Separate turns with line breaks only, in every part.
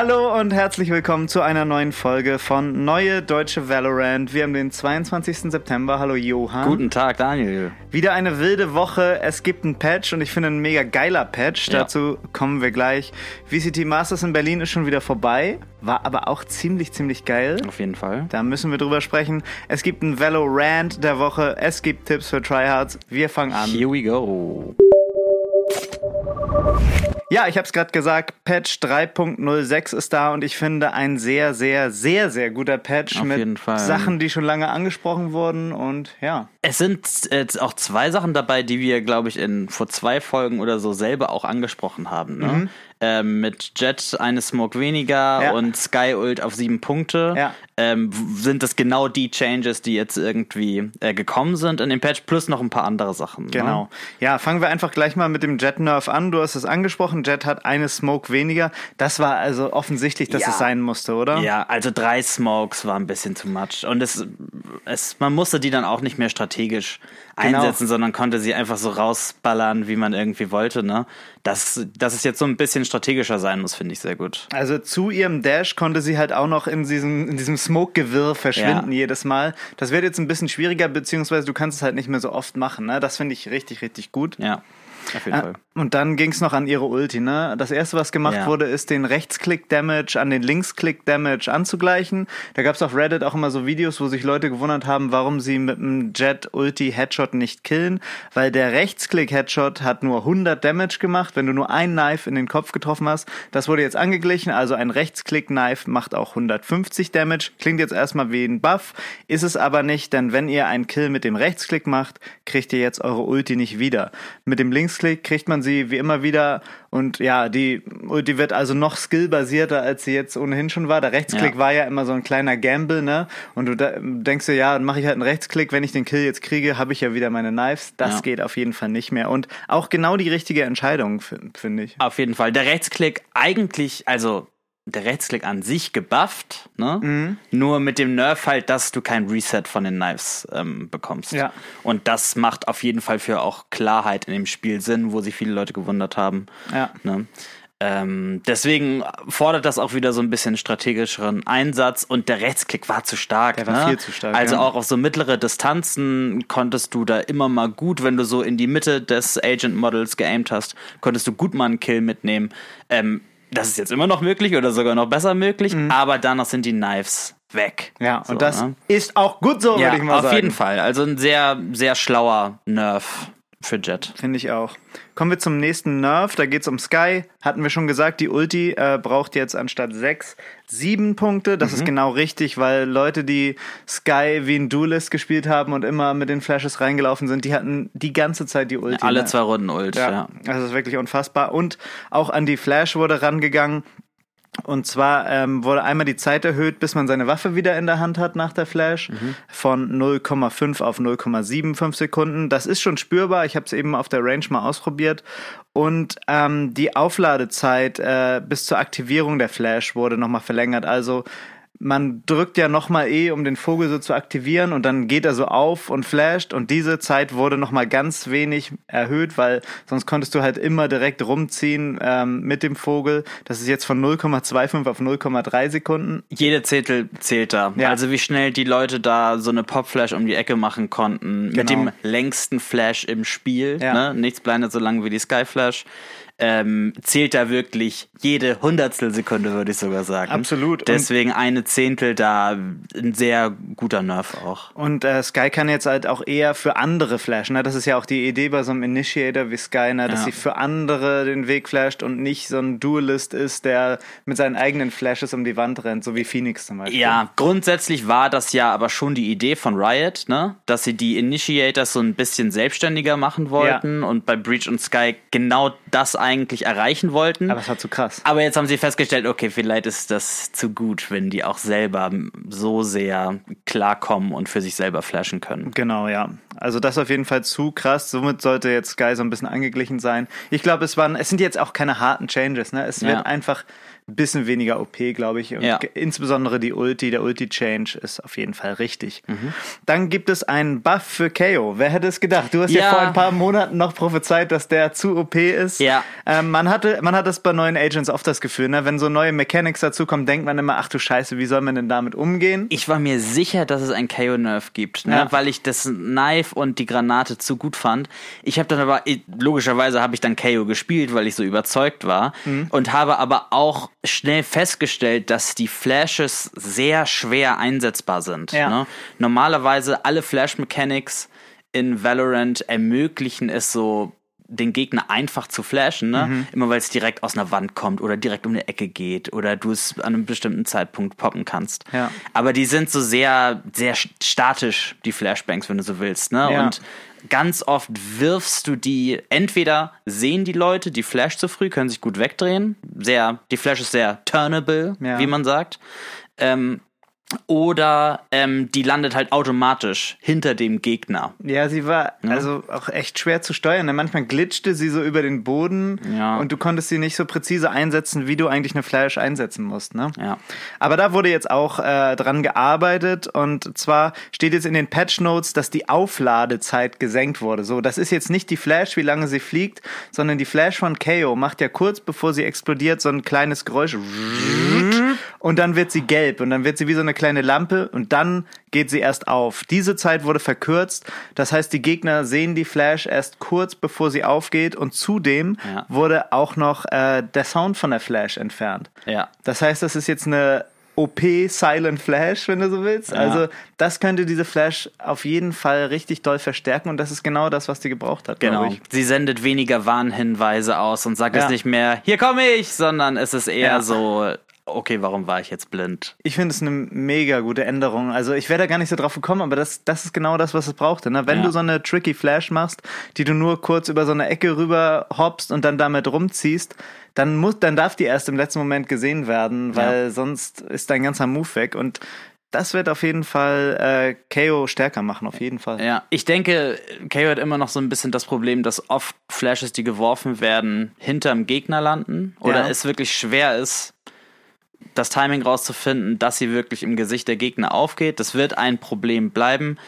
Hallo und herzlich willkommen zu einer neuen Folge von Neue Deutsche Valorant. Wir haben den 22. September. Hallo Johann.
Guten Tag, Daniel.
Wieder eine wilde Woche. Es gibt einen Patch und ich finde ein mega geiler Patch.
Ja.
Dazu kommen wir gleich. VCT Masters in Berlin ist schon wieder vorbei. War aber auch ziemlich, ziemlich geil.
Auf jeden Fall.
Da müssen wir drüber sprechen. Es gibt einen Valorant der Woche. Es gibt Tipps für Tryhards. Wir fangen an.
Here we go.
Ja, ich habe es gerade gesagt, Patch 3.06 ist da und ich finde ein sehr, sehr, sehr, sehr guter Patch
Auf
mit. Sachen, die schon lange angesprochen wurden und ja.
Es sind jetzt auch zwei Sachen dabei, die wir, glaube ich, in vor zwei Folgen oder so selber auch angesprochen haben. Ne? Ähm, mit Jet eine Smoke weniger
Ja.
und Sky Ult auf sieben Punkte.
Ja.
Ähm, sind das genau die Changes, die jetzt irgendwie äh, gekommen sind in dem Patch, plus noch ein paar andere Sachen. Ne?
Genau. Ja, fangen wir einfach gleich mal mit dem Jet Nerf an. Du hast es angesprochen, Jet hat eine Smoke weniger. Das war also offensichtlich, dass
Ja.
es sein musste, oder?
Ja, also drei Smokes war ein bisschen too much. Und es, es, man musste die dann auch nicht mehr strategisch
Genau.
einsetzen, sondern konnte sie einfach so rausballern, wie man irgendwie wollte. Ne? Dass, dass es jetzt so ein bisschen strategischer sein muss, finde ich sehr gut.
Also zu ihrem Dash konnte sie halt auch noch in diesem, in diesem Smoke-Gewirr verschwinden
Ja.
jedes Mal. Das wird jetzt ein bisschen schwieriger, beziehungsweise du kannst es halt nicht mehr so oft machen. Ne? Das finde ich richtig, richtig gut.
Ja, auf jeden
Äh,
Fall.
Und dann ging es noch an ihre Ulti, ne? Das erste, was gemacht
Ja.
wurde, ist den Rechtsklick-Damage an den Linksklick-Damage anzugleichen. Da gab es auf Reddit auch immer so Videos, wo sich Leute gewundert haben, warum sie mit dem Jet-Ulti-Headshot nicht killen, weil der Rechtsklick-Headshot hat nur 100 Damage gemacht, wenn du nur ein Knife in den Kopf getroffen hast. Das wurde jetzt angeglichen, also ein Rechtsklick-Knife macht auch 150 Damage. Klingt jetzt erstmal wie ein Buff, ist es aber nicht, denn wenn ihr einen Kill mit dem Rechtsklick macht, kriegt ihr jetzt eure Ulti nicht wieder. Mit dem Linksklick kriegt man sie wie immer wieder und ja, die Ulti wird also noch skillbasierter, als sie jetzt ohnehin schon war. Der Rechtsklick
Ja.
war ja immer so ein kleiner Gamble, ne? Und du denkst dir, ja, dann mache ich halt einen Rechtsklick, wenn ich den Kill jetzt kriege, habe ich ja wieder meine Knives. Das
Ja.
geht auf jeden Fall nicht mehr. Und auch genau die richtige Entscheidung, finde ich.
Auf jeden Fall. Der Rechtsklick eigentlich, also der Rechtsklick an sich gebufft, ne?
Mhm.
Nur mit dem Nerf halt, dass du kein Reset von den Knives ähm, bekommst.
Ja.
Und das macht auf jeden Fall für auch Klarheit in dem Spiel Sinn, wo sich viele Leute gewundert haben.
Ja.
Ne? Ähm, deswegen fordert das auch wieder so ein bisschen strategischeren Einsatz und der Rechtsklick war zu stark.
Der war
ne?
viel zu stark,
Also
ja.
auch auf so mittlere Distanzen konntest du da immer mal gut, wenn du so in die Mitte des Agent Models geaimt hast, konntest du gut mal einen Kill mitnehmen. Ähm, das ist jetzt immer noch möglich oder sogar noch besser möglich, aber danach sind die Knives weg.
Mhm. Ja,
So,
und das
ne?
ist auch gut so,
ja,
würde ich mal
auf
sagen.
jeden Fall. Also ein sehr, sehr schlauer Nerf für Jet.
Finde ich auch. Kommen wir zum nächsten Nerf. Da geht's um Sky. Hatten wir schon gesagt, die Ulti äh, braucht jetzt anstatt sechs sieben Punkte. Das ist genau richtig, weil Leute, die Sky wie ein Duelist gespielt haben und immer mit den Flashes reingelaufen sind, die hatten die ganze Zeit die Ulti.
Alle
ne?
zwei Runden Ult, ja.
Ja, das ist wirklich unfassbar. Und auch an die Flash wurde rangegangen. Und zwar ähm, wurde einmal die Zeit erhöht, bis man seine Waffe wieder in der Hand hat nach der Flash, von 0,5 auf 0,75 Sekunden. Das ist schon spürbar. Ich habe es eben auf der Range mal ausprobiert. Und ähm, die Aufladezeit äh, bis zur Aktivierung der Flash wurde nochmal verlängert. Also man drückt ja nochmal E, um den Vogel so zu aktivieren und dann geht er so auf und flasht und diese Zeit wurde nochmal ganz wenig erhöht, weil sonst konntest du halt immer direkt rumziehen ähm, mit dem Vogel. Das ist jetzt von 0,25 auf 0,3 Sekunden.
Jede Zehntel zählt da.
Ja.
Also wie schnell die Leute da so eine Pop-Flash um die Ecke machen konnten. Mit
Genau.
dem längsten Flash im Spiel.
Ja.
Ne? Nichts blendet so lange wie die Sky-Flash. Ähm, zählt da wirklich jede Hundertstelsekunde, würde ich sogar sagen.
Absolut. Und-
Deswegen eine Zehntel da ein sehr guter Nerv auch.
Und äh, Sky kann jetzt halt auch eher für andere flashen. Ne? Das ist ja auch die Idee bei so einem Initiator wie Sky, ne? dass
Ja.
sie für andere den Weg flasht und nicht so ein Duelist ist, der mit seinen eigenen Flashes um die Wand rennt, so wie Phoenix zum Beispiel.
Ja, grundsätzlich war das ja aber schon die Idee von Riot, ne? Dass sie die Initiators so ein bisschen selbstständiger machen wollten und bei Breach und Sky genau das eigentlich erreichen wollten.
Aber es war zu krass.
Aber jetzt haben sie festgestellt, okay, vielleicht ist das zu gut, wenn die auch selber so sehr klarkommen und für sich selber flashen können.
Genau, ja. Also das auf jeden Fall zu krass. Somit sollte jetzt Sky so ein bisschen angeglichen sein. Ich glaube, es waren, es sind jetzt auch keine harten Changes, ne? Es
Ja.
wird einfach ein bisschen weniger OP, glaube ich. Und
Ja.
insbesondere die Ulti, der Ulti-Change ist auf jeden Fall richtig.
Mhm.
Dann gibt es einen Buff für KO. Wer hätte es gedacht? Du hast ja.
Ja.
vor ein paar Monaten noch prophezeit, dass der zu OP ist.
Ja.
Ähm, man hatte, man hat das bei neuen Agents oft das Gefühl, ne? Wenn so neue Mechanics dazukommen, denkt man immer, ach du Scheiße, wie soll man denn damit umgehen?
Ich war mir sicher, dass es ein KO-Nerf gibt, ne?
Ja.
weil ich das Knife und die Granate zu gut fand. Ich habe dann aber, logischerweise habe ich dann KO gespielt, weil ich so überzeugt war
Mhm.
und habe aber auch schnell festgestellt, dass die Flashes sehr schwer einsetzbar sind.
Ja.
Ne? Normalerweise alle Flash-Mechanics in Valorant ermöglichen es so den Gegner einfach zu flashen, ne?
Mhm.
Immer weil es direkt aus einer Wand kommt oder direkt um eine Ecke geht oder du es an einem bestimmten Zeitpunkt poppen kannst.
Ja.
Aber die sind so sehr, sehr statisch, die Flashbangs, wenn du so willst, ne?
Ja.
Und ganz oft wirfst du die, entweder sehen die Leute die Flash zu früh, können sich gut wegdrehen. Sehr, die Flash ist sehr turnable,
Ja.
wie man sagt. Ähm, oder ähm, die landet halt automatisch hinter dem Gegner.
Ja, sie war also auch echt schwer zu steuern. ne? Manchmal glitschte sie so über den Boden
Ja.
und du konntest sie nicht so präzise einsetzen, wie du eigentlich eine Flash einsetzen musst. Ne?
Ja.
Aber da wurde jetzt auch äh, dran gearbeitet und zwar steht jetzt in den Patch Notes, dass die Aufladezeit gesenkt wurde. So, das ist jetzt nicht die Flash, wie lange sie fliegt, sondern die Flash von KO macht ja kurz bevor sie explodiert so ein kleines Geräusch und dann wird sie gelb und dann wird sie wie so eine kleine Lampe und dann geht sie erst auf. Diese Zeit wurde verkürzt, das heißt, die Gegner sehen die Flash erst kurz bevor sie aufgeht und zudem
Ja.
wurde auch noch äh, der Sound von der Flash entfernt.
Ja.
Das heißt, das ist jetzt eine OP Silent Flash, wenn du so willst. Also das könnte diese Flash auf jeden Fall richtig doll verstärken und das ist genau das, was die gebraucht hat.
Genau. Sie sendet weniger Warnhinweise aus und sagt
Ja.
es nicht mehr, hier komme ich, sondern es ist eher
Ja.
so, okay, warum war ich jetzt blind?
Ich finde es eine mega gute Änderung. Also ich wäre da gar nicht so drauf gekommen, aber das, das ist genau das, was es brauchte. Ne? Wenn
Ja.
du so eine tricky Flash machst, die du nur kurz über so eine Ecke rüber hoppst und dann damit rumziehst, dann muss, dann darf die erst im letzten Moment gesehen werden, weil sonst ist dein ganzer Move weg und das wird auf jeden Fall äh, KO stärker machen, auf jeden Fall.
Ja, ich denke, KO hat immer noch so ein bisschen das Problem, dass oft Flashes, die geworfen werden, hinterm Gegner landen oder
Ja.
es wirklich schwer ist, das Timing rauszufinden, dass sie wirklich im Gesicht der Gegner aufgeht. Das wird ein Problem bleiben.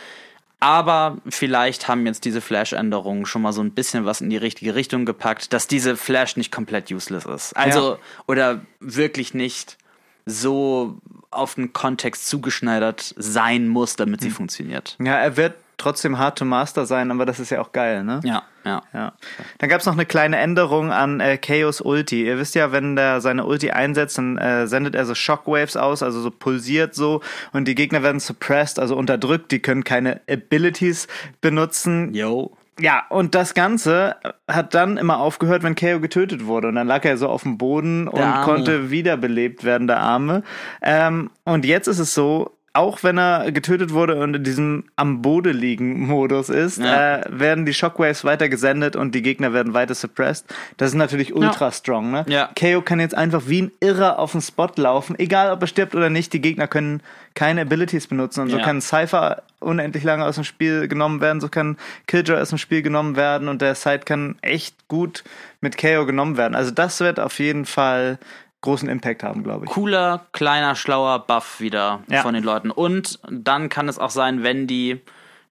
Aber vielleicht haben jetzt diese Flash-Änderungen schon mal so ein bisschen was in die richtige Richtung gepackt, dass diese Flash nicht komplett useless ist. Also,
Ja.
oder wirklich nicht so auf den Kontext zugeschneidert sein muss, damit sie funktioniert.
Ja, er wird trotzdem hard to master sein, aber das ist ja auch geil, ne?
Ja, ja.
Ja. Dann gab es noch eine kleine Änderung an äh, Chaos Ulti. Ihr wisst ja, wenn der seine Ulti einsetzt, dann äh, sendet er so Shockwaves aus, also so pulsiert so und die Gegner werden suppressed, also unterdrückt, die können keine Abilities benutzen.
Yo.
Ja, und das Ganze hat dann immer aufgehört, wenn KO getötet wurde. Und dann lag er so auf dem Boden und
Arme.
konnte wiederbelebt werden, der Arme. Ähm, und jetzt ist es so, auch wenn er getötet wurde und in diesem am Boden liegen Modus ist,
Ja.
äh, werden die Shockwaves weiter gesendet und die Gegner werden weiter suppressed. Das ist natürlich ultra strong, ne?
Ja.
KO kann jetzt einfach wie ein Irrer auf den Spot laufen, egal ob er stirbt oder nicht. Die Gegner können keine Abilities benutzen und so
Ja.
kann Cypher unendlich lange aus dem Spiel genommen werden, so kann Killjoy aus dem Spiel genommen werden und der Side kann echt gut mit KO genommen werden. Also das wird auf jeden Fall großen Impact haben, glaube ich.
Cooler, kleiner, schlauer Buff wieder
Ja.
von den Leuten. Und dann kann es auch sein, wenn die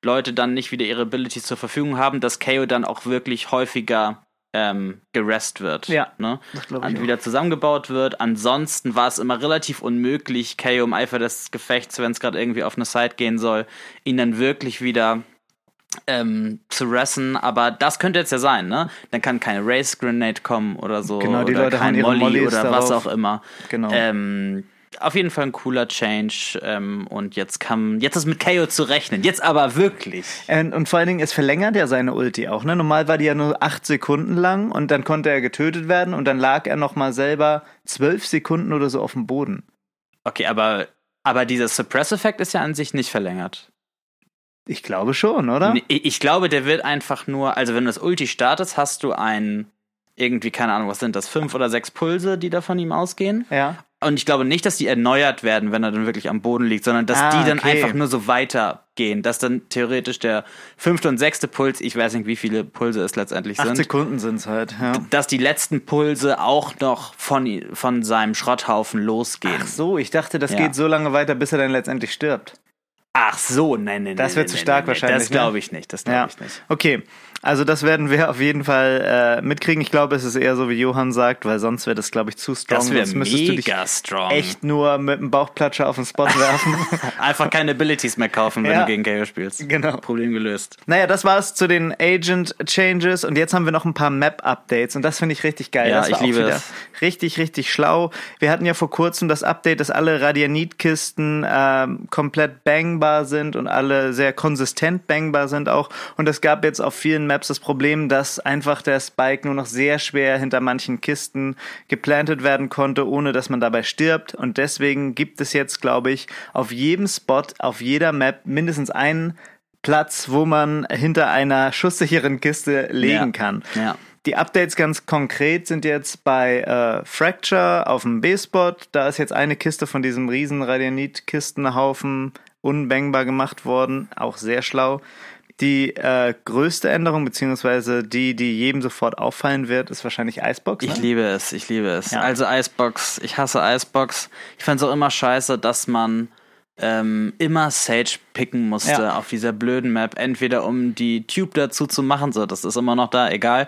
Leute dann nicht wieder ihre Abilities zur Verfügung haben, dass KO dann auch wirklich häufiger ähm, gerest wird.
Ja,
ne? Und wieder zusammengebaut wird. Ansonsten war es immer relativ unmöglich, KO im Eifer des Gefechts, wenn es gerade irgendwie auf eine Side gehen soll, ihn dann wirklich wieder ähm, zu ressen, aber das könnte jetzt ja sein, ne? Dann kann keine Race Grenade kommen oder so.
Genau, die
oder
Leute
kein
ihre
Molly
Mollys
oder was
darauf.
auch immer.
Genau.
Ähm, auf jeden Fall ein cooler Change ähm, und jetzt kann jetzt ist mit KO zu rechnen. Jetzt aber wirklich.
Und, und vor allen Dingen, es verlängert ja seine Ulti auch. Ne? Normal war die ja nur acht Sekunden lang und dann konnte er getötet werden und dann lag er noch mal selber zwölf Sekunden oder so auf dem Boden.
Okay, aber aber dieser Suppress-Effekt ist ja an sich nicht verlängert.
Ich glaube schon, oder?
Ich glaube, der wird einfach nur, also wenn du das Ulti startest, hast du ein irgendwie, keine Ahnung, was sind das, fünf oder sechs Pulse, die da von ihm ausgehen.
Ja.
und ich glaube nicht, dass die erneuert werden, wenn er dann wirklich am Boden liegt, sondern dass
Ah,
die dann
okay.
einfach nur so weitergehen. Dass dann theoretisch der fünfte und sechste Puls, ich weiß nicht, wie viele Pulse es letztendlich
Acht
sind,
Sekunden sind's halt, ja.
dass die letzten Pulse auch noch von, von seinem Schrotthaufen losgehen.
Ach so, ich dachte, das
Ja.
geht so lange weiter, bis er dann letztendlich stirbt.
Ach so, nein, nein,
Das
nein,
zu stark wahrscheinlich,
Das
ne?
glaube ich nicht, das glaube ich nicht.
okay. Also das werden wir auf jeden Fall äh, mitkriegen. Ich glaube, es ist eher so, wie Johann sagt, weil sonst wäre das, glaube ich, zu strong.
Das
Sonst müsstest du dich
mega strong.
echt nur mit dem Bauchplatscher auf den Spot werfen.
Einfach keine Abilities mehr kaufen, wenn
Ja.
du gegen KO spielst.
Genau.
Problem gelöst.
naja, das war's zu den Agent Changes und jetzt haben wir noch ein paar Map-Updates und das finde ich richtig geil.
Ja,
das
ich liebe es.
richtig, richtig schlau. Wir hatten ja vor kurzem das Update, dass alle Radianit-Kisten ähm, komplett bangbar sind und alle sehr konsistent bangbar sind auch. Und es gab jetzt auf vielen Maps das Problem, dass einfach der Spike nur noch sehr schwer hinter manchen Kisten geplantet werden konnte, ohne dass man dabei stirbt. Und deswegen gibt es jetzt, glaube ich, auf jedem Spot, auf jeder Map mindestens einen Platz, wo man hinter einer schusssicheren Kiste legen
Ja.
kann.
Ja.
Die Updates ganz konkret sind jetzt bei äh, Fracture auf dem B-Spot. Da ist jetzt eine Kiste von diesem riesen Radianit-Kistenhaufen unbangbar gemacht worden. Auch sehr schlau. Die äh, größte Änderung, beziehungsweise die, die jedem sofort auffallen wird, ist wahrscheinlich Icebox.
Ich
ne?
liebe es, ich liebe es.
Ja.
Also Icebox, ich hasse Icebox. Ich fand es auch immer scheiße, dass man ähm, immer Sage picken musste
Ja.
auf dieser blöden Map. Entweder um die Tube dazu zu machen, so, das ist immer noch da, egal.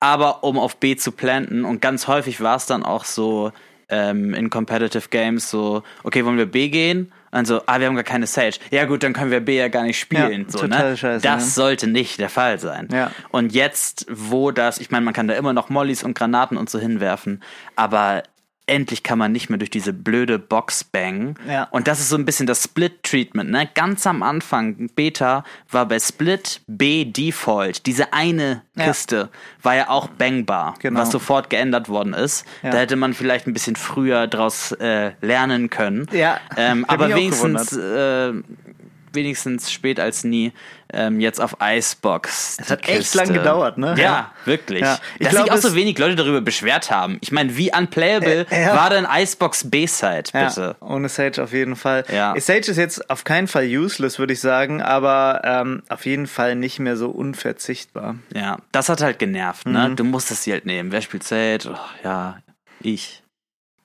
Aber um auf B zu planten. Und ganz häufig war es dann auch so ähm, in Competitive Games so, okay, wollen wir B gehen? Und so, ah, wir haben gar keine Sage. Ja gut, dann können wir B ja gar nicht spielen.
Ja,
so,
total
ne?
scheiße,
das
ne?
sollte nicht der Fall sein.
Ja.
Und jetzt, wo das, ich meine, man kann da immer noch Mollys und Granaten und so hinwerfen, aber endlich kann man nicht mehr durch diese blöde Box bangen.
Ja.
Und das ist so ein bisschen das Split-Treatment. Ne? Ganz am Anfang, Beta, war bei Split B Default. Diese eine
Ja.
Kiste war ja auch bangbar,
Genau.
was sofort geändert worden ist.
Ja.
Da hätte man vielleicht ein bisschen früher draus äh, lernen können.
Ja,
Ähm, aber wenigstens, äh, wenigstens spät als nie ähm, jetzt auf Icebox.
Es hat echt lang gedauert, ne?
Ja,
Ja.
wirklich.
Ja. Ich
Dass
glaub,
sich auch so wenig Leute darüber beschwert haben. Ich meine, wie unplayable
Äh, ja.
war denn Icebox B-Side, bitte?
Ja, ohne Sage auf jeden Fall.
Ja.
Sage ist jetzt auf keinen Fall useless, würde ich sagen, aber ähm, auf jeden Fall nicht mehr so unverzichtbar.
Ja, das hat halt genervt,
Mhm.
ne? Du musstest sie halt nehmen. Wer spielt Sage? Oh, ja, ich.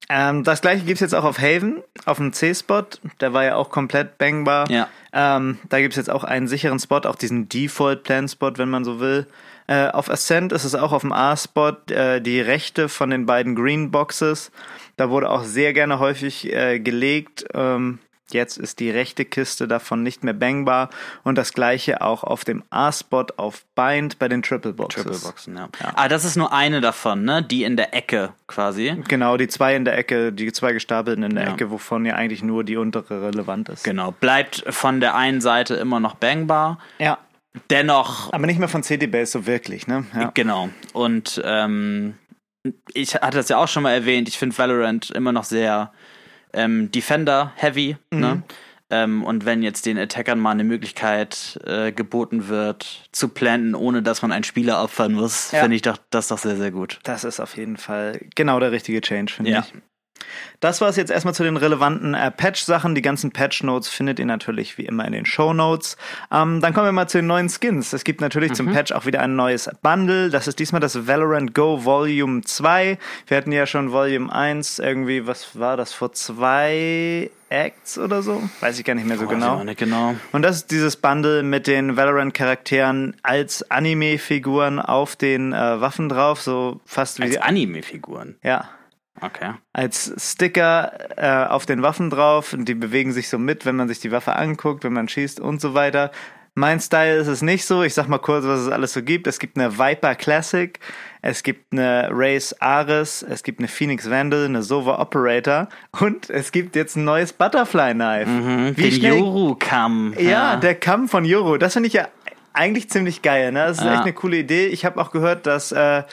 Ähm, das gleiche gibt's jetzt auch auf Haven, auf dem C-Spot. Der war ja auch komplett bangbar.
Ja.
Ähm, da gibt's jetzt auch einen sicheren Spot, auch diesen Default-Plan-Spot, wenn man so will. Äh, auf Ascent ist es auch auf dem A-Spot äh, die rechte von den beiden Green Boxes. Da wurde auch sehr gerne häufig äh, gelegt. Ähm, jetzt ist die rechte Kiste davon nicht mehr bangbar. Und das gleiche auch auf dem A-Spot auf Bind bei den Triple Boxes.
Triple Boxen, ja. Ah, das ist nur eine davon, ne? Die in der Ecke quasi.
Genau, die zwei in der Ecke, die zwei gestapelten in der
Ja.
Ecke, wovon ja eigentlich nur die untere relevant ist.
Genau. Bleibt von der einen Seite immer noch bangbar.
Ja.
Dennoch
Aber nicht mehr von CD-Base so wirklich, ne? Ja.
Genau. Und ähm, ich hatte das ja auch schon mal erwähnt, ich finde Valorant immer noch sehr ähm, Defender-heavy. Ne? Ähm, und wenn jetzt den Attackern mal eine Möglichkeit äh, geboten wird, zu planten, ohne dass man einen Spieler opfern muss,
Ja.
finde ich doch, das doch sehr, sehr gut.
Das ist auf jeden Fall genau der richtige Change, finde
Ja.
ich. Das war es jetzt erstmal zu den relevanten äh, Patch-Sachen. Die ganzen Patch-Notes findet ihr natürlich wie immer in den Show-Notes. Ähm, dann kommen wir mal zu den neuen Skins. Es gibt natürlich zum Patch auch wieder ein neues Bundle. Das ist diesmal das Valorant Go Volume 2. Wir hatten ja schon Volume 1 irgendwie, was war das, vor zwei Acts oder so? Weiß ich gar nicht mehr so
ich
genau.
nicht genau.
Und das ist dieses Bundle mit den Valorant-Charakteren als Anime-Figuren auf den äh, Waffen drauf, so fast wie
Als
die,
Anime-Figuren.
ja,
Okay.
als Sticker äh, auf den Waffen drauf und die bewegen sich so mit, wenn man sich die Waffe anguckt, wenn man schießt und so weiter. Mein Style ist es nicht so. Ich sag mal kurz, was es alles so gibt. Es gibt eine Viper Classic, es gibt eine Race Ares, es gibt eine Phoenix Vandal, eine Sova Operator und es gibt jetzt ein neues Butterfly Knife.
Mhm, den Yoru-Kamm.
Ja, der Kamm von Joro, das finde ich ja eigentlich ziemlich geil. Ne? Das ist
Ja.
echt eine coole Idee. Ich habe auch gehört, dass äh,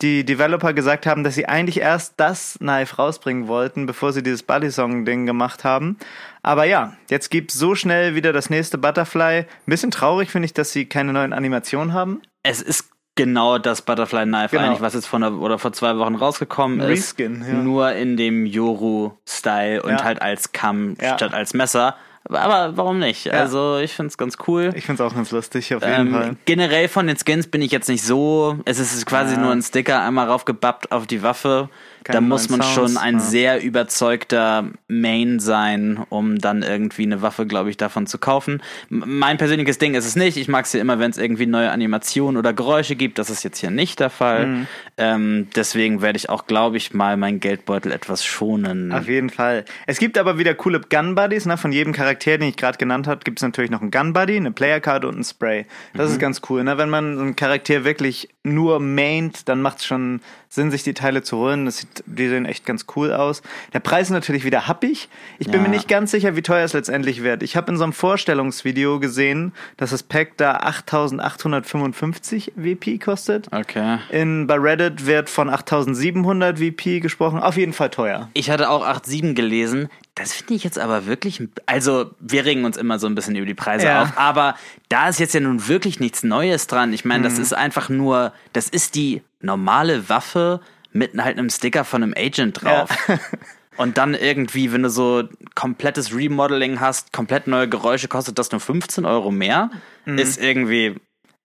die Developer gesagt haben, dass sie eigentlich erst das Knife rausbringen wollten, bevor sie dieses Buddy Song Ding gemacht haben. Aber ja, jetzt gibt's so schnell wieder das nächste Butterfly. Ein bisschen traurig finde ich, dass sie keine neuen Animationen haben.
es ist genau das Butterfly Knife
Genau.
eigentlich, was jetzt von der, oder vor zwei Wochen rausgekommen ist.
Reskin, ja.
Nur in dem Yoru-Style und
Ja.
halt als Kamm statt als Messer. Aber warum nicht? Also ich find's ganz cool.
Ich find's auch ganz lustig, auf jeden Fall.
Ähm, generell von den Skins bin ich jetzt nicht so. Es ist quasi
Ja.
nur ein Sticker einmal raufgebappt auf die Waffe. Da muss man
Sounds,
schon ein
ja.
sehr überzeugter Main sein, um dann irgendwie eine Waffe, glaube ich, davon zu kaufen. Mein persönliches Ding ist es nicht. Ich mag es ja immer, wenn es irgendwie neue Animationen oder Geräusche gibt. Das ist jetzt hier nicht der Fall.
Mhm.
Ähm, deswegen werde ich auch, glaube ich, mal meinen Geldbeutel etwas schonen.
Auf jeden Fall. Es gibt aber wieder coole Gun Buddies. Ne? Von jedem Charakter, den ich gerade genannt habe, gibt es natürlich noch einen Gun Buddy, eine Player Card und ein Spray. Das
Mhm.
ist ganz cool. Ne? Wenn man einen Charakter wirklich nur maint, dann macht es schon Sinn, sich die Teile zu holen. Das sieht, die sehen echt ganz cool aus. Der Preis ist natürlich wieder happig. Ich bin
Ja.
mir nicht ganz sicher, wie teuer es letztendlich wird. Ich habe in so einem Vorstellungsvideo gesehen, dass das Pack da 8855 WP kostet.
Okay.
In, bei Reddit wird von 8700 VP gesprochen. Auf jeden Fall teuer.
Ich hatte auch 8,7 gelesen. Das finde ich jetzt aber wirklich. Also, wir regen uns immer so ein bisschen über die Preise
Ja.
auf, aber da ist jetzt ja nun wirklich nichts Neues dran. Ich meine, das
Mhm.
ist einfach nur, das ist die normale Waffe mit halt einem Sticker von einem Agent drauf. Und dann irgendwie, wenn du so komplettes Remodeling hast, komplett neue Geräusche, kostet das nur 15 Euro mehr.
Mhm.
Ist irgendwie,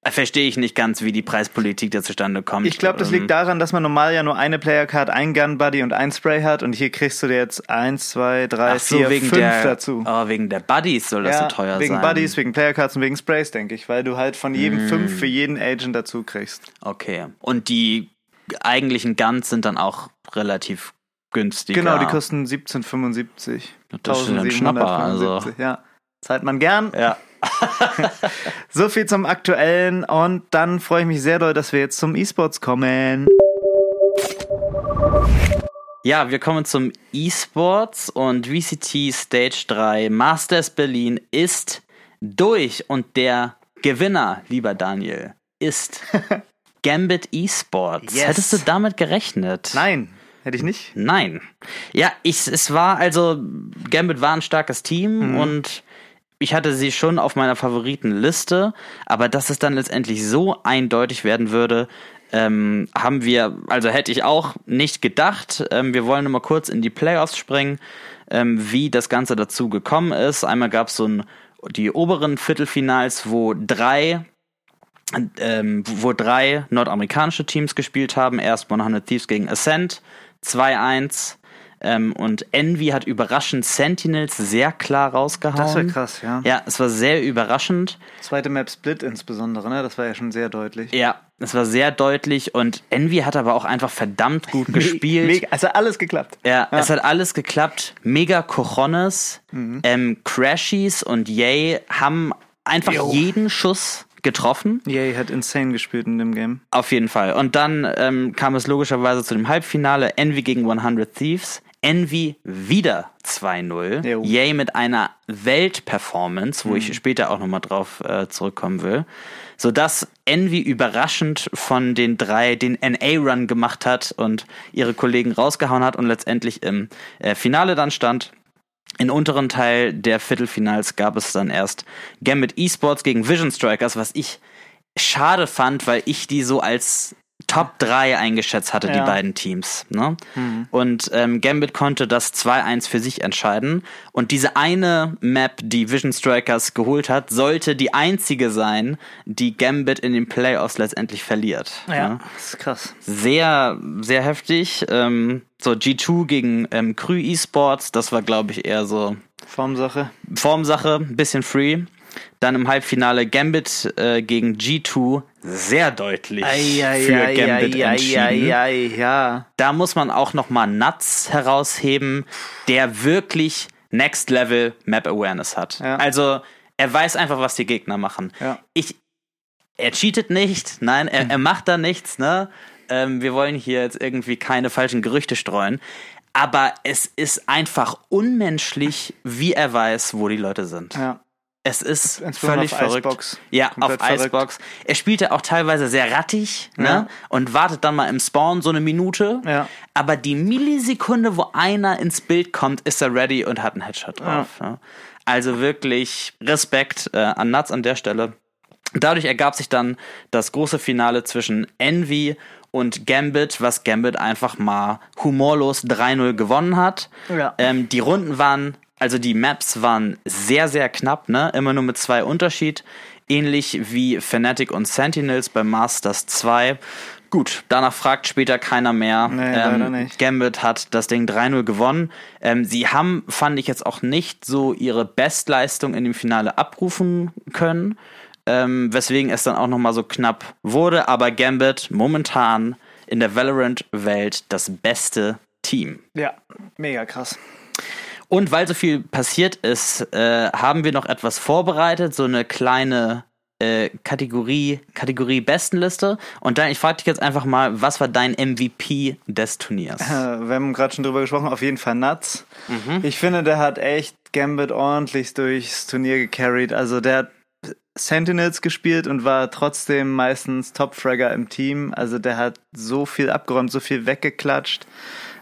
verstehe ich nicht ganz, wie die Preispolitik da zustande kommt.
Ich glaube, das
Ähm,
liegt daran, dass man normal ja nur eine Player-Card, ein Gun-Buddy und ein Spray hat und hier kriegst du dir jetzt eins, zwei, drei,
Ach so,
vier,
wegen
fünf
der,
dazu.
Oh, wegen der Buddies soll das so teuer
wegen
sein.
Buddies, wegen Player-Cards und wegen Sprays, denke ich, weil du halt von jedem
Hm.
fünf für jeden Agent dazu kriegst.
Okay. Und die eigentlichen Guns sind dann auch relativ günstig.
Genau, die kosten 17,75.
Das ist ja ein Schnapper, also.
Ja, zahlt man gern.
Ja.
So viel zum Aktuellen und dann freue ich mich sehr doll, dass wir jetzt zum E-Sports kommen.
Ja, wir kommen zum E-Sports und VCT Stage 3 Masters Berlin ist durch und der Gewinner, lieber Daniel, ist Gambit E-Sports.
Yes.
Hättest du damit gerechnet?
Nein, hätte ich nicht.
Nein. Ja, ich, es war also, Gambit war ein starkes Team
Mhm.
und ich hatte sie schon auf meiner Favoritenliste, aber dass es dann letztendlich so eindeutig werden würde, ähm, haben wir, also hätte ich auch nicht gedacht. Ähm, wir wollen nur mal kurz in die Playoffs springen, ähm, wie das Ganze dazu gekommen ist. Einmal gab es so ein, die oberen Viertelfinals, wo drei ähm, wo drei nordamerikanische Teams gespielt haben. Erst 100 Thieves gegen Ascent, 2-1. Ähm, und Envy hat überraschend Sentinels sehr klar rausgehauen.
Das war krass, ja.
Ja, es war sehr überraschend.
Zweite Map Split insbesondere, ne? Das war ja schon sehr deutlich.
Ja, es war sehr deutlich und Envy hat aber auch einfach verdammt gut gespielt.
Mega, also alles geklappt.
Ja, es hat alles geklappt. Mega Cojones,
Mhm.
ähm, Crashies und Yay haben einfach
Jo.
jeden Schuss getroffen.
Yay hat insane gespielt in dem Game.
Auf jeden Fall. Und dann ähm, kam es logischerweise zu dem Halbfinale. Envy gegen 100 Thieves. Envy wieder 2-0.
Jo.
Yay mit einer Weltperformance, wo
Mhm.
ich später auch nochmal drauf äh, zurückkommen will. Sodass Envy überraschend von den drei den NA-Run gemacht hat und ihre Kollegen rausgehauen hat und letztendlich im äh, Finale dann stand. Im unteren Teil der Viertelfinals gab es dann erst Gambit Esports gegen Vision Strikers, was ich schade fand, weil ich die so als Top 3 eingeschätzt hatte, die
Ja.
beiden Teams. Ne? Und ähm, Gambit konnte das 2-1 für sich entscheiden. Und diese eine Map, die Vision Strikers geholt hat, sollte die einzige sein, die Gambit in den Playoffs letztendlich verliert. ne?
das ist krass.
Sehr, sehr heftig. Ähm, so G2 gegen ähm, Krü Esports, das war, glaube ich, eher so
Formsache.
Formsache, ein bisschen free. Dann im Halbfinale Gambit äh, gegen G2, sehr deutlich für Gambit entschieden.
ei, ja.
Da muss man auch noch mal Nuts herausheben, der wirklich Next Level Map Awareness hat.
Ja.
Also er weiß einfach, was die Gegner machen.
Ja.
Ich, er cheatet nicht, nein, er, er macht da nichts. Ne, ähm, wir wollen hier jetzt irgendwie keine falschen Gerüchte streuen. Aber es ist einfach unmenschlich, wie er weiß, wo die Leute sind.
ja.
Es ist völlig
auf
verrückt.
Icebox.
Ja,
Komplett
auf
verrückt.
Icebox. Er spielte auch teilweise sehr rattig ne?
Ja.
und wartet dann mal im Spawn so eine Minute.
Ja.
Aber die Millisekunde, wo einer ins Bild kommt, ist er ready und hat einen Headshot drauf. Ne? Also wirklich Respekt äh, an Nuts an der Stelle. Dadurch ergab sich dann das große Finale zwischen Envy und Gambit, was Gambit einfach mal humorlos 3-0 gewonnen hat.
Ja.
Ähm, die Runden waren, also die Maps waren sehr, sehr knapp, ne? Immer nur mit zwei Unterschied. Ähnlich wie Fnatic und Sentinels bei Masters 2. Gut, danach fragt später keiner mehr.
Nee, leider
ähm,
nicht.
Gambit hat das Ding 3-0 gewonnen. Ähm, sie haben, fand ich jetzt auch nicht so ihre Bestleistung in dem Finale abrufen können, ähm, weswegen es dann auch nochmal so knapp wurde. Aber Gambit momentan in der Valorant-Welt das beste Team.
Ja, mega krass.
Und weil so viel passiert ist, äh, haben wir noch etwas vorbereitet, so eine kleine äh, Kategorie, Kategorie Bestenliste. Und dann, ich frage dich jetzt einfach mal, was war dein MVP des Turniers?
Äh, wir haben gerade schon drüber gesprochen, auf jeden Fall Nuts. Ich finde, der hat echt Gambit ordentlich durchs Turnier gecarried. Also der hat Sentinels gespielt und war trotzdem meistens Topfragger im Team. Also der hat so viel abgeräumt, so viel weggeklatscht.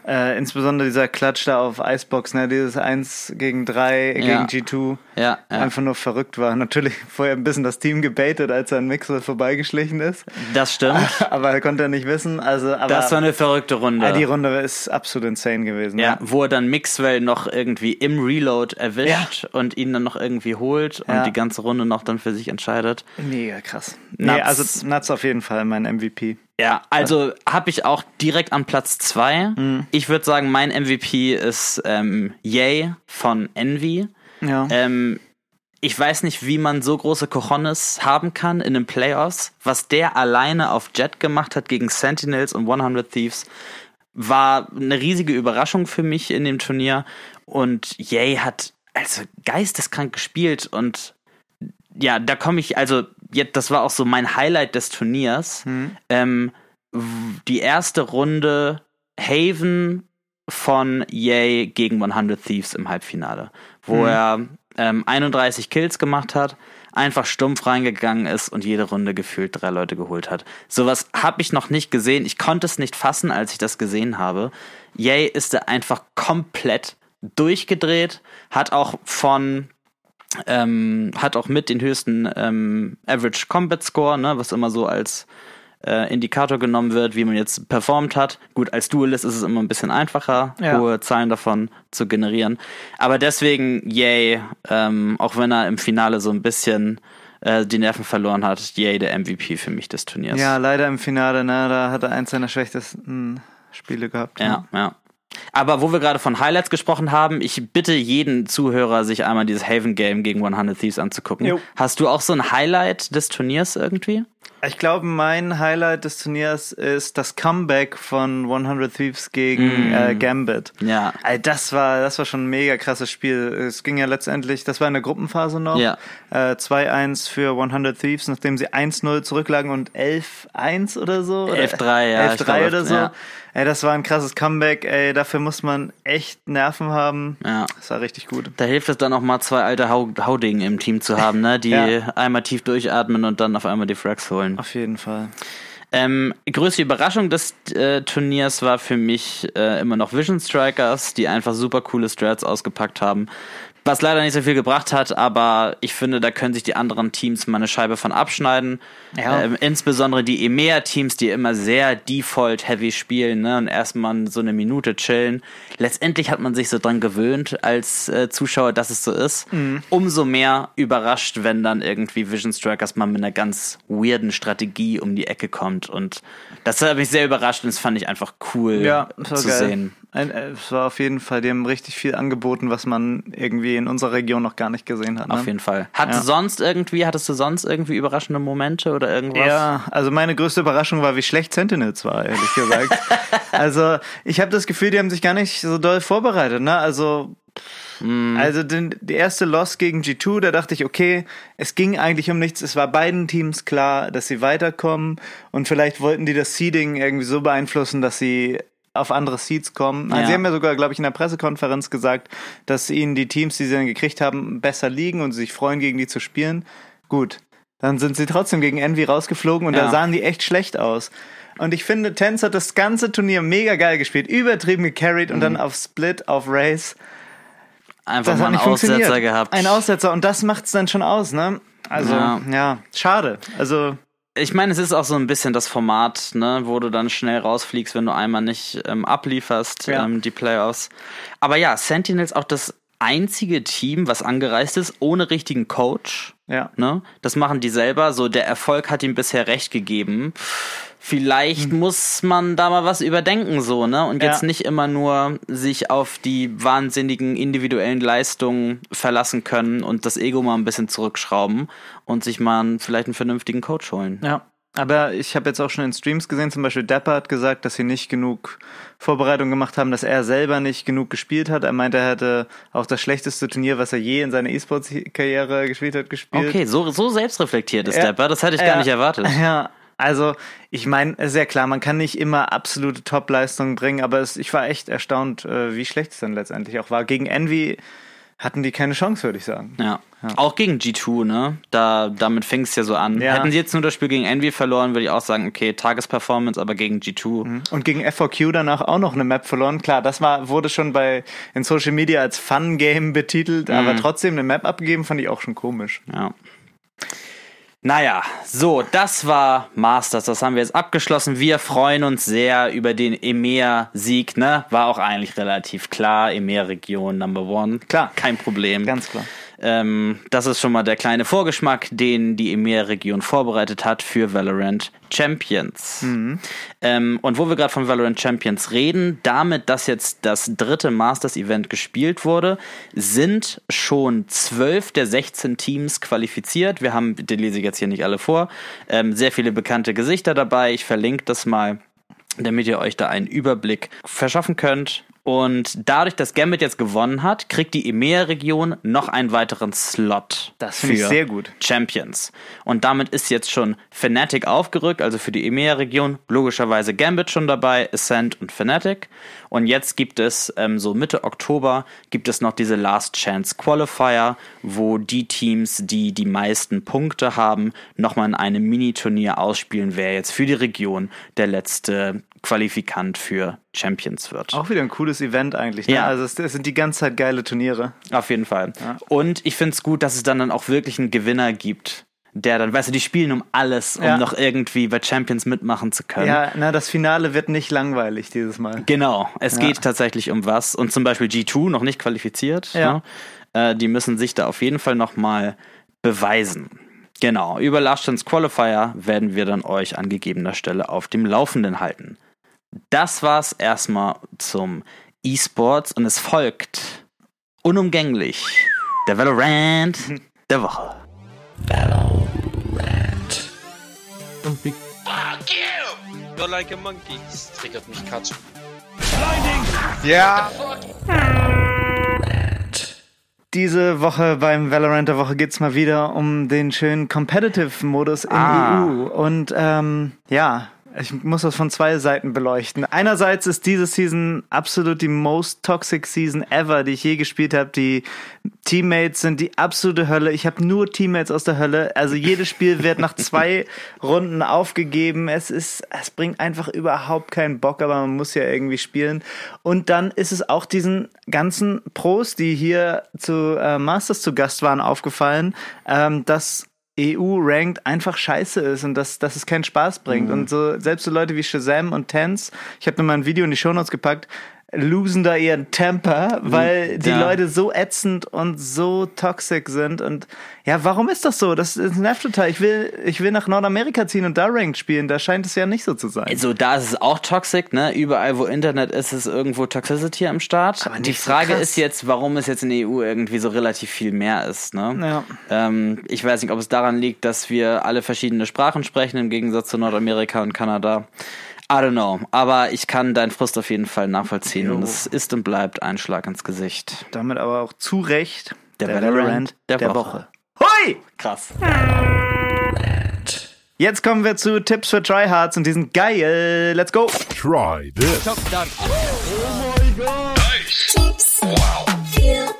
Äh, insbesondere dieser Klatsch da auf Icebox, ne, dieses 1 gegen 3
Ja.
gegen G2.
Ja, ja.
Einfach nur verrückt war. Natürlich vorher ein bisschen das Team gebaitet, als er an Mixer vorbeigeschlichen ist.
Das stimmt.
Aber er konnte er nicht wissen. Also, aber
Das war eine verrückte Runde.
ja, die Runde ist absolut insane gewesen.
Ja,
ne?
wo er dann Mixwell noch irgendwie im Reload erwischt und ihn dann noch irgendwie holt und die ganze Runde noch dann für sich entscheidet.
Mega krass.
Nuts.
Nee, also Nuts auf jeden Fall mein MVP.
Ja, also habe ich auch direkt an Platz zwei.
Mhm.
Ich würde sagen, mein MVP ist ähm, Yay von Envy.
Ja.
Ähm, ich weiß nicht, wie man so große Cojones haben kann in den Playoffs. Was der alleine auf Jet gemacht hat gegen Sentinels und 100 Thieves, war eine riesige Überraschung für mich in dem Turnier. Und Yay hat also geisteskrank gespielt und ja, da komme ich, also jetzt, das war auch so mein Highlight des Turniers. Ähm, w- die erste Runde Haven von Yay gegen 100 Thieves im Halbfinale, wo er ähm, 31 Kills gemacht hat, einfach stumpf reingegangen ist und jede Runde gefühlt drei Leute geholt hat. Sowas habe ich noch nicht gesehen. Ich konnte es nicht fassen, als ich das gesehen habe. Yay ist da einfach komplett durchgedreht, hat auch von ähm, hat auch mit den höchsten ähm, Average Combat Score, ne, was immer so als äh, Indikator genommen wird, wie man jetzt performt hat. Gut, als Duelist ist es immer ein bisschen einfacher,
Ja.
hohe Zahlen davon zu generieren. Aber deswegen, yay, ähm, auch wenn er im Finale so ein bisschen äh, die Nerven verloren hat, yay, der MVP für mich des Turniers.
ja, leider im Finale, ne, da hat er eins seiner schwächsten Spiele gehabt. ne?
Ja, ja. Aber wo wir gerade von Highlights gesprochen haben, ich bitte jeden Zuhörer, sich einmal dieses Haven Game gegen 100 Thieves anzugucken.
Jo.
Hast du auch so ein Highlight des Turniers irgendwie?
Ich glaube, mein Highlight des Turniers ist das Comeback von 100 Thieves gegen äh, Gambit.
Ja.
Ey, das war, das war schon ein mega krasses Spiel. Es ging ja letztendlich, das war in der Gruppenphase noch.
Ja.
Äh, 2-1 für 100 Thieves, nachdem sie 1-0 zurücklagen und 11-1 oder so. Oder
11-3, ja, ich
11-3
glaub,
oder so.
ja.
Ey, das war ein krasses Comeback. Ey, dafür muss man echt Nerven haben.
Ja.
Das war richtig gut.
Da hilft es dann auch mal zwei alte Hau Haudingen im Team zu haben, ne? die
Ja.
einmal tief durchatmen und dann auf einmal die Frags holen.
Auf jeden Fall.
Ähm, größte Überraschung des äh, Turniers war für mich äh, immer noch Vision Strikers, die einfach super coole Strats ausgepackt haben. Was leider nicht so viel gebracht hat, aber ich finde, da können sich die anderen Teams mal eine Scheibe von abschneiden.
Ja.
Ähm, insbesondere die EMEA-Teams, die immer sehr Default-heavy spielen ne, und erstmal so eine Minute chillen. Letztendlich hat man sich so dran gewöhnt als äh, Zuschauer, dass es so ist. Umso mehr überrascht, wenn dann irgendwie Vision Strikers mal mit einer ganz weirden Strategie um die Ecke kommt. Und das hat mich sehr überrascht und das fand ich einfach cool
Ja,
zu
geil.
sehen.
Ein, äh, es war auf jeden Fall, die haben richtig viel angeboten, was man irgendwie in unserer Region noch gar nicht gesehen hat. Ne?
Auf jeden Fall. Hat
Ja.
sonst irgendwie, hattest du sonst irgendwie überraschende Momente oder irgendwas?
Ja, also meine größte Überraschung war, wie schlecht Sentinels war, ehrlich gesagt. also ich habe das Gefühl, die haben sich gar nicht so doll vorbereitet. Ne? Also Also den, die erste Loss gegen G2, da dachte ich, okay, es ging eigentlich um nichts. Es war beiden Teams klar, dass sie weiterkommen und vielleicht wollten die das Seeding irgendwie so beeinflussen, dass sie auf andere Seeds kommen. Also
Ja.
Sie haben ja sogar, glaube ich, in der Pressekonferenz gesagt, dass ihnen die Teams, die sie dann gekriegt haben, besser liegen und sie sich freuen, gegen die zu spielen. Gut, dann sind sie trotzdem gegen Envy rausgeflogen und
Ja.
da sahen die echt schlecht aus. Und ich finde, Tenz hat das ganze Turnier mega geil gespielt, übertrieben gecarried und
Mhm.
dann auf Split, auf Race.
Einfach
Das
mal einen. Aussetzer gehabt.
Ein Aussetzer und das macht's dann schon aus, ne? Also, ja,
Ja.
schade. Also,
Ich meine, es ist auch so ein bisschen das Format, ne, wo du dann schnell rausfliegst, wenn du einmal nicht ähm, ablieferst,
Ja.
ähm, die Playoffs. Aber ja, Sentinels auch das einzige Team, was angereist ist, ohne richtigen Coach.
ja.
Ne? Das machen die selber. So, der Erfolg hat ihm bisher recht gegeben. Vielleicht muss man da mal was überdenken, so, ne? Und jetzt
Ja.
nicht immer nur sich auf die wahnsinnigen individuellen Leistungen verlassen können und das Ego mal ein bisschen zurückschrauben und sich mal einen, vielleicht einen vernünftigen Coach holen.
Ja. Aber ich habe jetzt auch schon in Streams gesehen, zum Beispiel Dapper hat gesagt, dass sie nicht genug Vorbereitung gemacht haben, dass er selber nicht genug gespielt hat. Er meinte, er hätte auch das schlechteste Turnier, was er je in seiner E-Sports-Karriere gespielt hat, gespielt.
Okay, so, so selbstreflektiert ist
Ja.
Depper. Das hätte ich gar
Ja.
nicht erwartet.
Ja, also ich meine, sehr klar, man kann nicht immer absolute Top-Leistungen bringen, aber es, ich war echt erstaunt, äh, wie schlecht es dann letztendlich auch war. Gegen Envy hatten die keine Chance, würde ich sagen.
Ja. Auch gegen G2, ne? Da, damit fing es ja so an.
Ja.
Hätten sie jetzt nur das Spiel gegen Envy verloren, würde ich auch sagen, okay, Tagesperformance, aber gegen G2.
Und gegen FVQ danach auch noch eine Map verloren. Klar, das war, wurde schon bei in Social Media als Fun-Game betitelt, aber trotzdem eine Map abgeben, fand ich auch schon komisch.
Ja. Naja, so, das war Masters. Das haben wir jetzt abgeschlossen. Wir freuen uns sehr über den EMEA-Sieg, ne? War auch eigentlich relativ klar. EMEA-Region Number One.
Klar.
Kein Problem.
Ganz klar.
Ähm, das ist schon mal der kleine Vorgeschmack, den die EMEA-Region vorbereitet hat für Valorant Champions. Ähm, und wo wir gerade von Valorant Champions reden, damit, dass jetzt das dritte Masters-Event gespielt wurde, sind schon zwölf der 16 Teams qualifiziert. Wir haben, den lese ich jetzt hier nicht alle vor, ähm, sehr viele bekannte Gesichter dabei. Ich verlinke das mal damit ihr euch da einen Überblick verschaffen könnt. Und dadurch, dass Gambit jetzt gewonnen hat, kriegt die EMEA-Region noch einen weiteren Slot.
Das finde ich sehr gut.
Champions. Und damit ist jetzt schon Fnatic aufgerückt, also für die EMEA-Region. Logischerweise Gambit schon dabei, Ascent und Fnatic. Und jetzt gibt es, ähm, so Mitte Oktober, gibt es noch diese Last Chance Qualifier, wo die Teams, die die meisten Punkte haben, nochmal in einem Mini-Turnier ausspielen, wer jetzt für die Region der letzte Qualifikant für Champions wird.
Auch wieder ein cooles Event eigentlich. Ne?
Ja.
Also es, es sind die ganze Zeit geile Turniere.
Auf jeden Fall. Und ich finde es gut, dass es dann, dann auch wirklich einen Gewinner gibt, der dann, weißt du, die spielen um alles, um
Ja.
noch irgendwie bei Champions mitmachen zu können.
Ja, na, das Finale wird nicht langweilig dieses Mal.
Genau, es
Ja.
geht tatsächlich um was. Und zum Beispiel G2 noch nicht qualifiziert.
Ja.
Ne? Äh, die müssen sich da auf jeden Fall nochmal beweisen. Genau, über Last Chance Qualifier werden wir dann euch an gegebener Stelle auf dem Laufenden halten. Das war's erstmal zum E-Sports und es folgt unumgänglich der Valorant der Woche.
Und wie
Fuck you! You're like a monkey. Das triggert mich Katsch.
Ja.
Diese Woche beim Valorant der Woche geht's mal wieder um den schönen Competitive-Modus in
Ah.
EU. Und ähm, ja, ich muss das von zwei Seiten beleuchten. Einerseits ist diese Season absolut die most toxic Season ever, die ich je gespielt habe. Die Teammates sind die absolute Hölle. Ich habe nur Teammates aus der Hölle. Also jedes Spiel wird nach zwei Runden aufgegeben. Es ist, es bringt einfach überhaupt keinen Bock, aber man muss ja irgendwie spielen. Und dann ist es auch diesen ganzen Pros, die hier zu äh, Masters zu Gast waren, aufgefallen, ähm, dass EU-Ranked einfach scheiße ist und dass, dass es keinen Spaß bringt. Und so, selbst so Leute wie Shazam und Tens, ich habe nur mal ein Video in die Shownotes gepackt, losen da ihren Temper, weil die
ja.
Leute so ätzend und so toxic sind. Und ja, warum ist das so? Das ist nervt total. Ich will, ich will nach Nordamerika ziehen und da Ranked spielen. Da scheint es ja nicht so zu sein.
Also da ist es auch toxic, ne? Überall, wo Internet ist, ist irgendwo Toxicity am Start.
Aber
Die
so
Frage
krass.
ist jetzt, warum es jetzt in der EU irgendwie so relativ viel mehr ist, ne?
Ja.
Ähm, ich weiß nicht, ob es daran liegt, dass wir alle verschiedene Sprachen sprechen, im Gegensatz zu Nordamerika und Kanada. I don't know. Aber ich kann deinen Frust auf jeden Fall nachvollziehen. Und es ist und bleibt ein Schlag ins Gesicht.
Damit aber auch zu Recht
Der Valorant der Woche.
Hui!
Krass.
Jetzt kommen wir zu Tipps für Tryhards und die sind geil. Let's go!
Try this.
Tips. Für Tryhards.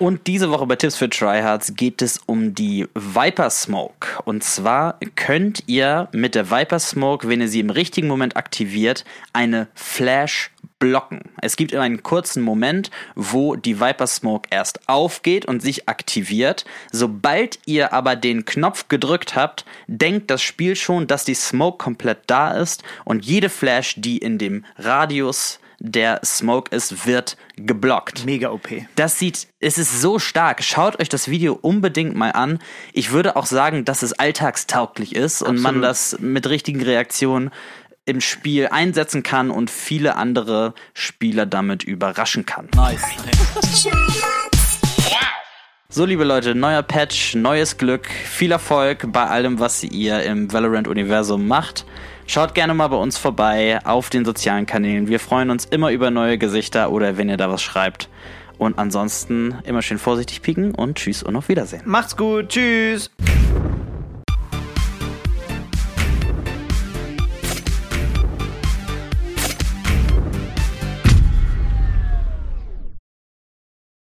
Und diese Woche bei Tipps für Tryhards geht es um die Viper Smoke. Und zwar könnt ihr mit der Viper Smoke, wenn ihr sie im richtigen Moment aktiviert, eine Flash blocken. Es gibt immer einen kurzen Moment, wo die Viper Smoke erst aufgeht und sich aktiviert. Sobald ihr aber den Knopf gedrückt habt, denkt das Spiel schon, dass die Smoke komplett da ist und jede Flash, die in dem Radius der Smoke ist, wird geblockt.
Mega OP.
Das sieht, es ist so stark. Schaut euch das Video unbedingt mal an. Ich würde auch sagen, dass es alltagstauglich ist und man
Absolut.
das mit richtigen Reaktionen im Spiel einsetzen kann und viele andere Spieler damit überraschen kann. So, liebe Leute, neuer Patch, neues Glück, viel Erfolg bei allem, was ihr im Valorant-Universum macht. Schaut gerne mal bei uns vorbei auf den sozialen Kanälen. Wir freuen uns immer über neue Gesichter oder wenn ihr da was schreibt. Und ansonsten immer schön vorsichtig pieken und tschüss und auf Wiedersehen.
Macht's gut. Tschüss.